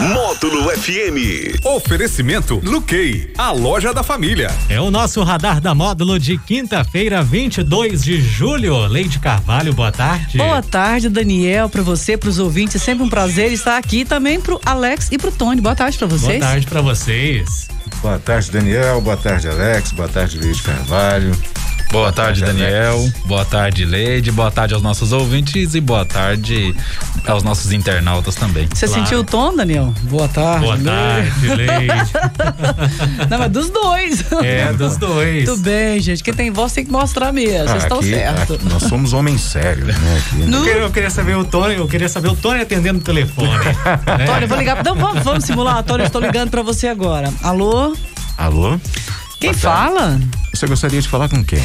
Módulo FM. Oferecimento Luquei, a loja da família. É o nosso radar da módulo de quinta-feira, 22 de julho. Leide Carvalho, boa tarde. Boa tarde, Daniel, para você, para os ouvintes. Sempre um prazer estar aqui também pro Alex e pro Tony. Boa tarde para vocês. Boa tarde para vocês. Boa tarde, Daniel. Boa tarde, Alex. Boa tarde, Leide Carvalho. Boa tarde, Daniel. Boa tarde, Leide. Boa tarde aos nossos ouvintes e boa tarde aos nossos internautas também. Você claro. sentiu o tom, Daniel? Boa tarde. Boa tarde, Leide. Não, mas dos dois. É, dos dois. Tudo bem, gente. Quem tem voz tem que mostrar mesmo. Vocês ah, estão certos. Nós somos homens sérios, né? Aqui, né? Eu, queria, eu, queria, saber o Tony, eu queria saber o Tony atendendo o telefone. né? Tony, eu vou ligar. Não, vamos, vamos simular. Tony, eu estou ligando para você agora. Alô? Alô? Quem fala? Você gostaria de falar com quem?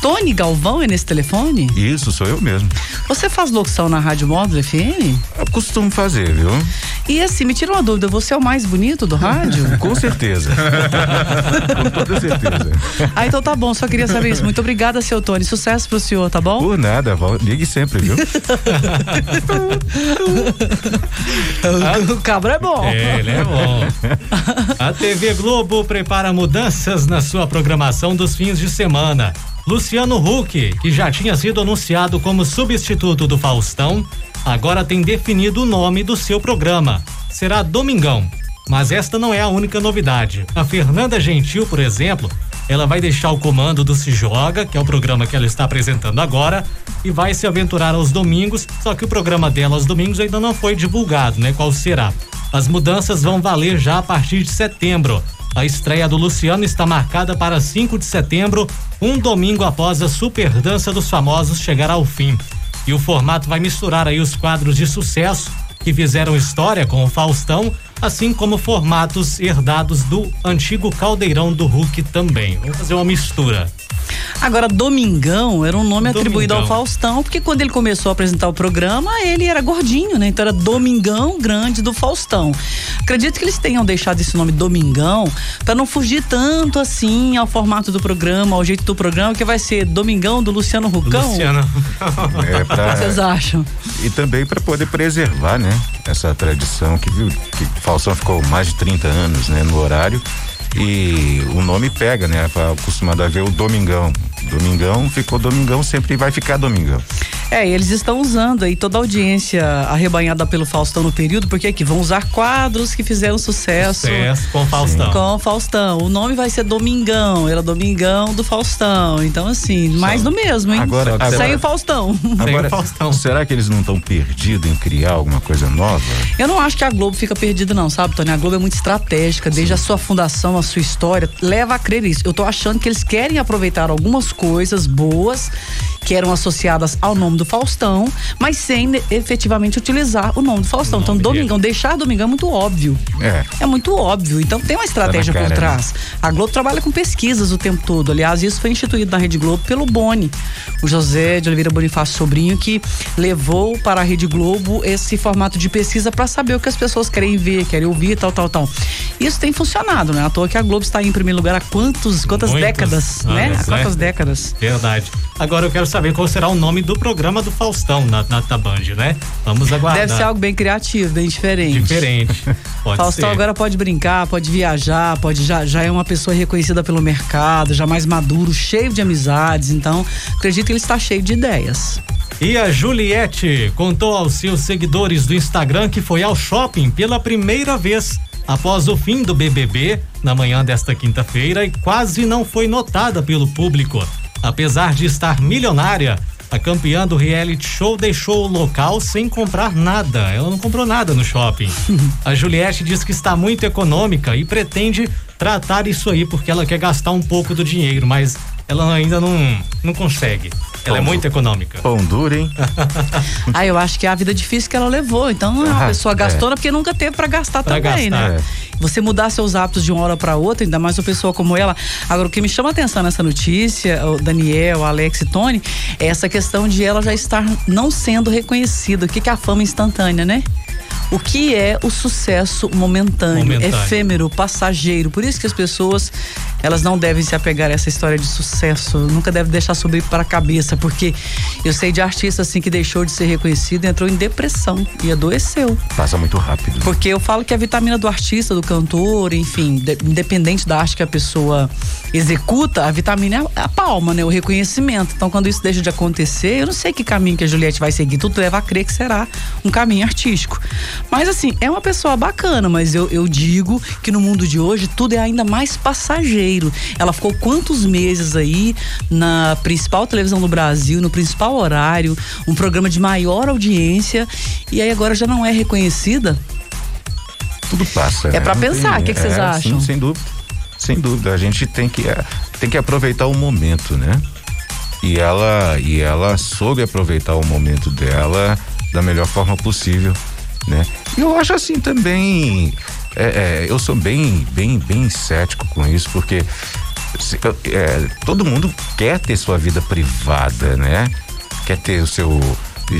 Tony Galvão é nesse telefone? Isso, sou eu mesmo. Você faz locução na Rádio Módulo FM? Eu costumo fazer, viu? E assim, me tira uma dúvida, você é o mais bonito do rádio? Com certeza. Com toda certeza. Ah, então tá bom, só queria saber isso. Muito obrigada, seu Tony. Sucesso pro senhor, tá bom? Por nada, ligue sempre, viu? o cabra é bom. É, ele é bom. A TV Globo prepara mudanças na sua programação dos fins de semana. Luciano Huck, que já tinha sido anunciado como substituto do Faustão, agora tem definido o nome do seu programa. Será Domingão. Mas esta não é a única novidade. A Fernanda Gentil, por exemplo, ela vai deixar o comando do Se Joga, que é o programa que ela está apresentando agora, e vai se aventurar aos domingos, só que o programa dela aos domingos ainda não foi divulgado, né? Qual será? As mudanças vão valer já a partir de setembro. A estreia do Luciano está marcada para 5 de setembro, um domingo após a Super Dança dos Famosos chegar ao fim. E o formato vai misturar aí os quadros de sucesso que fizeram história com o Faustão, assim como formatos herdados do antigo Caldeirão do Hulk também. Vamos fazer uma mistura. Agora, Domingão era um nome Domingão. atribuído ao Faustão, porque quando ele começou a apresentar o programa, ele era gordinho, né? Então era Domingão Grande do Faustão. Acredito que eles tenham deixado esse nome Domingão para não fugir tanto assim ao formato do programa, ao jeito do programa, que vai ser Domingão do Luciano Rucão. Luciano. é pra... Vocês acham? E também para poder preservar, né? Essa tradição que viu que Faustão ficou mais de 30 anos, né, no horário e o nome pega, né? Acostumado a ver o Domingão. Domingão ficou Domingão, sempre vai ficar Domingão. É, eles estão usando aí toda a audiência arrebanhada pelo Faustão no período, porque aqui vão usar quadros que fizeram sucesso. Sucesso com Faustão. Sim. Com Faustão. O nome vai ser Domingão, era Domingão do Faustão. Então, assim, mais do mesmo, hein? Agora, agora Sem o Faustão. Agora, Sem o Faustão. Será que eles não estão perdidos em criar alguma coisa nova? Eu não acho que a Globo fica perdida, não, sabe, Tony? A Globo é muito estratégica, desde Sim. a sua fundação, a sua história, leva a crer isso. Eu tô achando que eles querem aproveitar algumas coisas boas que eram associadas ao nome do Faustão, mas sem efetivamente utilizar o nome do Faustão. Nome então, Domingão, dele. deixar Domingão é muito óbvio. É. É muito óbvio. Então, tem uma estratégia tá por trás. Né? A Globo trabalha com pesquisas o tempo todo. Aliás, isso foi instituído na Rede Globo pelo Boni, o José de Oliveira Bonifácio Sobrinho, que levou para a Rede Globo esse formato de pesquisa para saber o que as pessoas querem ver, querem ouvir, tal, tal, tal. Isso tem funcionado, né? À toa que a Globo está em primeiro lugar há quantos, quantas Muitos décadas, né? Há quantas décadas? Verdade. Agora eu quero saber qual será o nome do programa do Faustão na, na, na Band, né? Vamos aguardar. Deve ser algo bem criativo, bem diferente. Diferente. Pode Faustão ser. agora pode brincar, pode viajar, pode já, já é uma pessoa reconhecida pelo mercado, já mais maduro, cheio de amizades. Então, acredito que ele está cheio de ideias. E a Juliette contou aos seus seguidores do Instagram que foi ao shopping pela primeira vez após o fim do BBB na manhã desta quinta-feira e quase não foi notada pelo público. Apesar de estar milionária, a campeã do reality show deixou o local sem comprar nada. Ela não comprou nada no shopping. A Juliette diz que está muito econômica e pretende tratar isso aí porque ela quer gastar um pouco do dinheiro, mas ela ainda não, não consegue. Ela é muito econômica. Pão duro, hein? ah, eu acho que é a vida difícil que ela levou. Então, é uma ah, pessoa gastona é. porque nunca teve para gastar pra também, gastar, né? É. Você mudar seus hábitos de uma hora para outra, ainda mais uma pessoa como ela. Agora, o que me chama a atenção nessa notícia, o Daniel, o Alex e Tony, é essa questão de ela já estar não sendo reconhecida. O que, que é a fama instantânea, né? O que é o sucesso momentâneo, Momentâneo. efêmero, passageiro. Por isso que as pessoas, elas não devem se apegar a essa história de sucesso, nunca deve deixar subir para a cabeça, porque eu sei de artista assim que deixou de ser reconhecido, entrou em depressão e adoeceu. Passa muito rápido. Porque eu falo que a vitamina do artista, do cantor, enfim, de- independente da arte que a pessoa executa, a vitamina é a palma, né? O reconhecimento. Então, quando isso deixa de acontecer, eu não sei que caminho que a Juliette vai seguir. Tudo leva a crer que será um caminho artístico. Mas, assim, é uma pessoa bacana, mas eu, eu digo que no mundo de hoje tudo é ainda mais passageiro. Ela ficou quantos meses aí na principal televisão do Brasil, no principal horário, um programa de maior audiência, e aí agora já não é reconhecida? Tudo passa. É né? pra Não pensar, o que que vocês é, acham? Sim, sem dúvida. Sem dúvida. A gente tem que, é, tem que aproveitar o momento, né? E ela, e ela soube aproveitar o momento dela da melhor forma possível, né? E eu acho assim também. é, é, eu sou bem, bem, bem cético com isso, porque é, todo mundo quer ter sua vida privada, né? Quer ter o seu.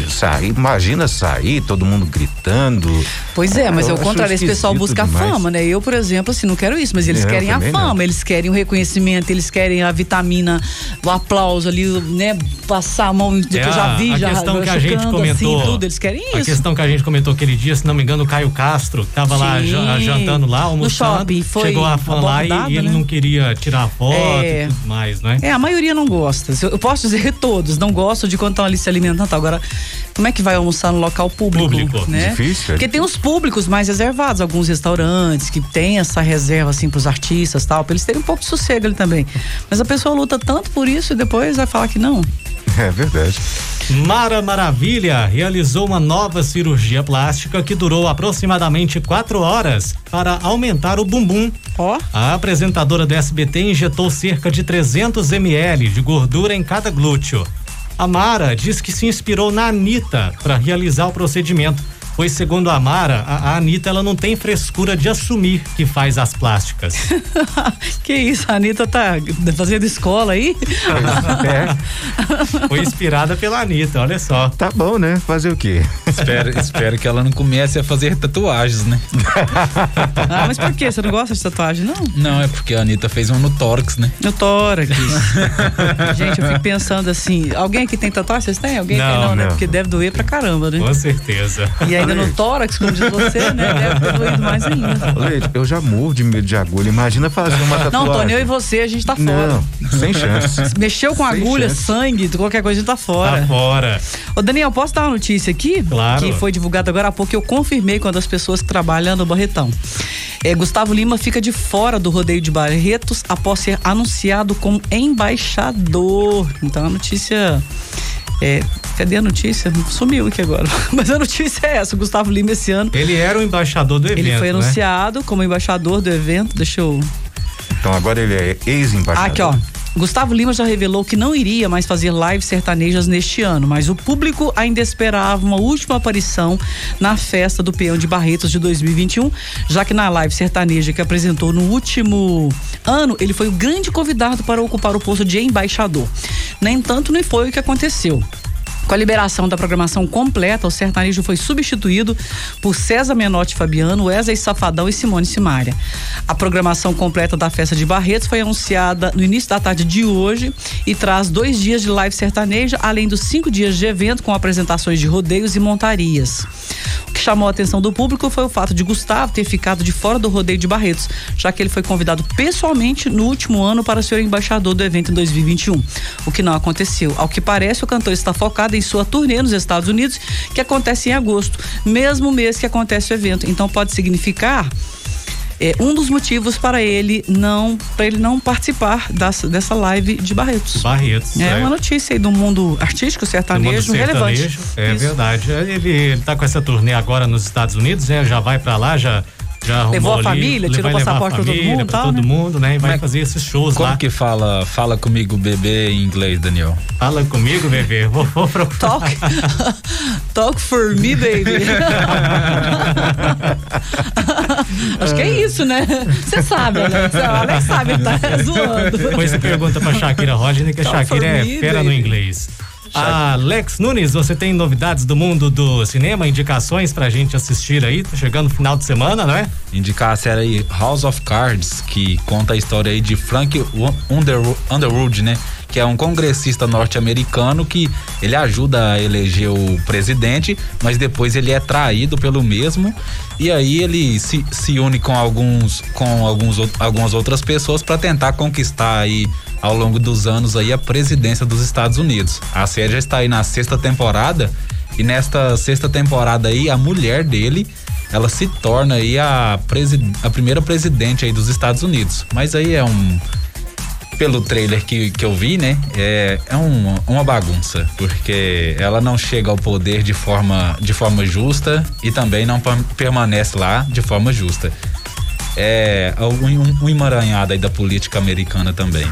Sair, imagina sair, todo mundo gritando. Pois é, mas Eu é o acho contrário, esse pessoal busca demais. fama, né? Eu, por exemplo, assim, não quero isso, mas eles É, eu querem a também não. fama, eles querem o reconhecimento, eles querem a vitamina, o aplauso ali, né? Passar a mão, que É eu já a- vi, a já questão que a gente chocando, comentou. assim, tudo, eles querem A isso. questão que a gente comentou aquele dia, se não me engano, o Caio Castro, que tava lá Sim. jan- jantando lá, almoçando. No shopping, foi chegou a fã lá e, e ele né? não queria tirar foto É. e tudo mais, né? É, a maioria não gosta. Eu eu posso dizer todos, não gostam de quando estão ali se alimentando. Agora, como é que vai almoçar no local público? Público. né? Difícil, é Porque tem os públicos mais reservados, alguns restaurantes que tem essa reserva assim pros artistas tal, pra eles terem um pouco de sossego ali também. Mas a pessoa luta tanto por isso e depois vai falar que não. É verdade. Mara Maravilha realizou uma nova cirurgia plástica que durou aproximadamente quatro horas para aumentar o bumbum. Ó. A apresentadora do SBT injetou cerca de 300 ml de gordura em cada glúteo. A Mara diz que se inspirou na Anitta para realizar o procedimento, pois segundo a Mara, a, a Anitta ela não tem frescura de assumir que faz as plásticas. que isso, a Anitta tá fazendo escola aí? É, Foi inspirada pela Anitta, olha só. tá bom, né? Fazer o quê? espero, espero que ela não comece a fazer tatuagens, né? Ah, mas por quê? Você não gosta de tatuagem, não? Não, é porque a Anitta fez um no tórax, né? No tórax. Gente, eu fico pensando assim, alguém aqui tem tatuagem? Vocês têm? Alguém Não, tem não, né? não. Porque deve doer pra caramba, né? Com certeza. E ainda no tórax, como diz você, né? Deve ter doído mais ainda. Leite, eu já morro de medo de agulha. Imagina fazer uma tatuagem. Não, Tony, eu e você, a gente tá fora. Não, sem chance. Mexeu com Sem agulha, chance. sangue, qualquer coisa, a gente tá fora. Tá fora. Ô, Daniel, posso dar uma notícia aqui? Claro. Que foi divulgada agora há pouco, eu confirmei com uma das pessoas que trabalham no Barretão. É, Gustavo Lima fica de fora do rodeio de Barretos após ser anunciado como embaixador. Então a notícia. É, cadê a notícia? Sumiu aqui agora. Mas a notícia é essa: o Gustavo Lima esse ano. Ele era o embaixador do evento. Ele foi né? anunciado como embaixador do evento. Deixa eu Então agora ele é ex-embaixador. Aqui, ó. Gustavo Lima já revelou que não iria mais fazer lives sertanejas neste ano, mas o público ainda esperava uma última aparição na festa do Peão de Barretos de 2021, já que na live sertaneja que apresentou no último ano, ele foi o grande convidado para ocupar o posto de embaixador. No entanto, não foi o que aconteceu. Com a liberação da programação completa, o sertanejo foi substituído por César Menotti Fabiano, Wesley Safadão e Simone Simaria. A programação completa da festa de Barretos foi anunciada no início da tarde de hoje e traz dois dias de live sertaneja, além dos cinco dias de evento com apresentações de rodeios e montarias. O que chamou a atenção do público foi o fato de Gustavo ter ficado de fora do rodeio de Barretos, já que ele foi convidado pessoalmente no último ano para ser embaixador do evento em 2021, o que não aconteceu. Ao que parece, o cantor está focado em sua turnê nos Estados Unidos, que acontece em agosto, mesmo mês que acontece o evento. Então pode significar é, um dos motivos para ele não para ele não participar das, dessa live de Barretos. Barretos. É uma notícia aí do mundo artístico do mundo sertanejo relevante. sertanejo, É Isso. verdade. Ele, ele tá com essa turnê agora nos Estados Unidos, né? Já vai pra lá, já. Já Levou a ali, família, ele tirou passaporte pra todo mundo, tal, todo né? mundo, né? E vai Mas fazer esses shows Como lá. que fala, fala comigo bebê em inglês, Daniel? Fala comigo, bebê. Vou, vou procurar. Talk, talk for me, baby. Acho que é isso, né? Você sabe, Alex. O Alex sabe, tá zoando. Depois você pergunta pra Shakira Rodney, que a Shakira é me, fera no baby. Alex Nunes, você tem novidades do mundo do cinema, indicações pra gente assistir aí? Tá chegando o final de semana, não é? Indicar a série House of Cards, que conta a história aí de Frank Underwood, Underwood né? Que é um congressista norte-americano que ele ajuda a eleger o presidente, mas depois ele é traído pelo mesmo e aí ele se, se une com alguns com alguns algumas outras pessoas para tentar conquistar aí ao longo dos anos aí a presidência dos Estados Unidos. A série já está aí na sexta temporada e nesta sexta temporada aí a mulher dele ela se torna aí a, a primeira presidente aí dos Estados Unidos. Mas aí é um pelo trailer que, que eu vi, né? É, é um, uma bagunça, porque ela não chega ao poder de forma, de forma justa e também não permanece lá de forma justa. É um, um emaranhado aí da política americana também.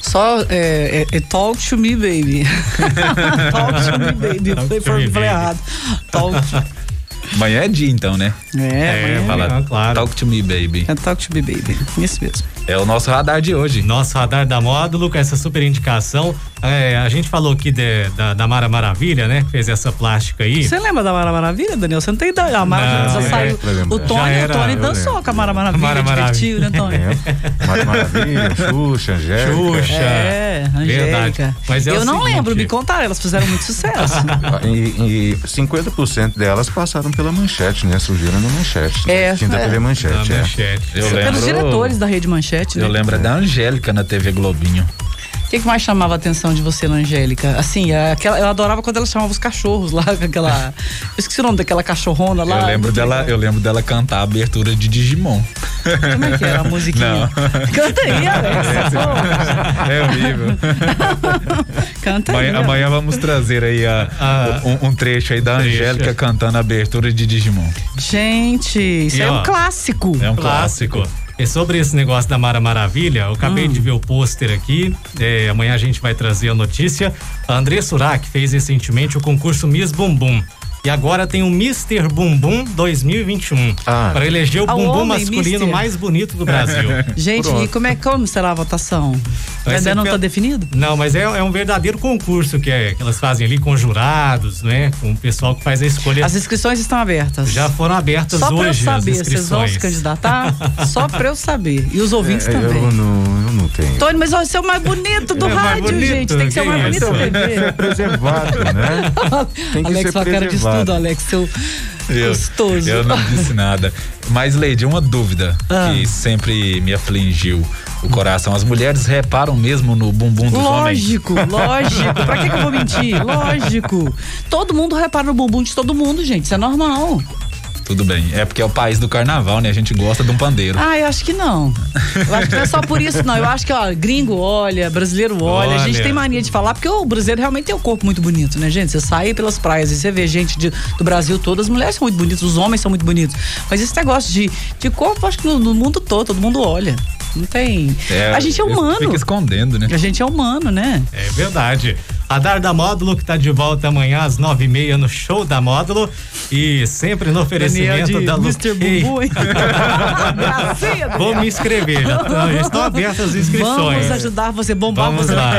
Só é, é, é, talk to me, baby. talk to me, baby. Falei errado. Talk to Amanhã é dia, então, né? É, é fala, claro. Talk to me, baby. É talk to me, baby. Isso mesmo. É o nosso radar de hoje. Nosso radar da módulo, com essa super indicação. É, a gente falou aqui de, da, da, Mara Maravilha, né? Que fez essa plástica aí. Você lembra da Mara Maravilha, Daniel? Você não tem ideia. A Mara não, já é, saiu. O Tony, era, o Tony dançou com a Mara Maravilha. Mara Maravilha. né, Tony? É. Mara Maravilha, Xuxa, Angélica. Xuxa. É, Angélica. Mas é Eu não seguinte. lembro, me contaram, elas fizeram muito sucesso. e, e 50% delas passaram pela manchete, né? Surgiram na manchete. É. Quinta é. TV Manchete. É. manchete. Eu lembro. Pelos diretores da Rede Manchete, né? Eu lembro da Angélica na TV Globinho. O que, que, mais chamava a atenção de você na Angélica? Assim, aquela, eu adorava quando ela chamava os cachorros lá, aquela. Eu esqueci o nome daquela cachorrona lá. Eu lembro, dela, eu lembro dela cantar a abertura de Digimon. Como é que era a musiquinha? Não. Canta aí, Alex. É horrível. Canta amanhã, aí. Amanhã vamos trazer aí a, ah, um, um, trecho aí da Angélica cantando a abertura de Digimon. Gente, isso e, é ó, um clássico. É um clássico. clássico. E sobre esse negócio da Mara Maravilha, eu acabei hum. de ver o pôster aqui. É, amanhã a gente vai trazer a notícia. A André Surak fez recentemente o concurso Miss Bumbum. E agora tem o Mr. Bumbum 2021 ah. para eleger o bumbum masculino Mister. mais bonito do Brasil. Gente, Pronto. e como é como será a votação? Ainda não está definido? Não, mas é, é, um verdadeiro concurso que, é, que elas fazem ali com jurados, né? Com o pessoal que faz a escolha. As inscrições estão abertas. Já foram abertas Só hoje. Só para eu saber, vocês vão se candidatar? Só para eu saber. E os ouvintes é, também. Eu não, eu não tenho. Tony, mas você é o mais bonito do é rádio, bonito. gente. Tem que ser o mais bonito da TV. Tem que ser preservado, né? Tem que Alex, ser preservado. Estudo, Alex. Seu eu, gostoso. Eu não disse nada. Mas, Leide, uma dúvida ah. que sempre me afligiu o coração. As mulheres reparam mesmo no bumbum dos lógico, homens? Lógico, lógico. Pra que, que eu vou mentir? Lógico. Todo mundo repara no bumbum de todo mundo, gente. Isso é normal. Tudo bem. É porque é o país do carnaval, né? A gente gosta de um pandeiro. Ah, eu acho que não. Eu acho que não é só por isso, não. Eu acho que, ó, gringo olha, brasileiro olha. olha. A gente tem mania de falar, porque o brasileiro realmente tem um corpo muito bonito, né, gente? Você sai pelas praias e você vê gente de, do Brasil todo, as mulheres são muito bonitas, os homens são muito bonitos. Mas esse negócio de, de corpo, acho que no, no mundo todo, todo mundo olha. Não tem. É, a gente é humano. Fica escondendo, né? A gente é humano, né? É verdade. Radar da Módulo, que está de volta amanhã às nove e meia no show da Módulo. E sempre no oferecimento da Mr. Bubu, hein? Vou me inscrever, já, tá, já estão abertas as inscrições. Vamos ajudar você, bombar Vamos você lá.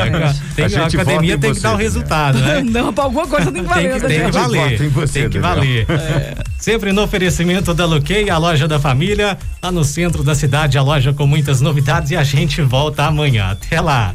Tem, a, a academia tem que dar o resultado, né? Não, pra alguma coisa tem que valer. Tem que, tem que valer. Você, tem que valer. É. Sempre no oferecimento da Luquei, a loja da família, lá no centro da cidade, a loja com muitas novidades e a gente volta amanhã. Até lá.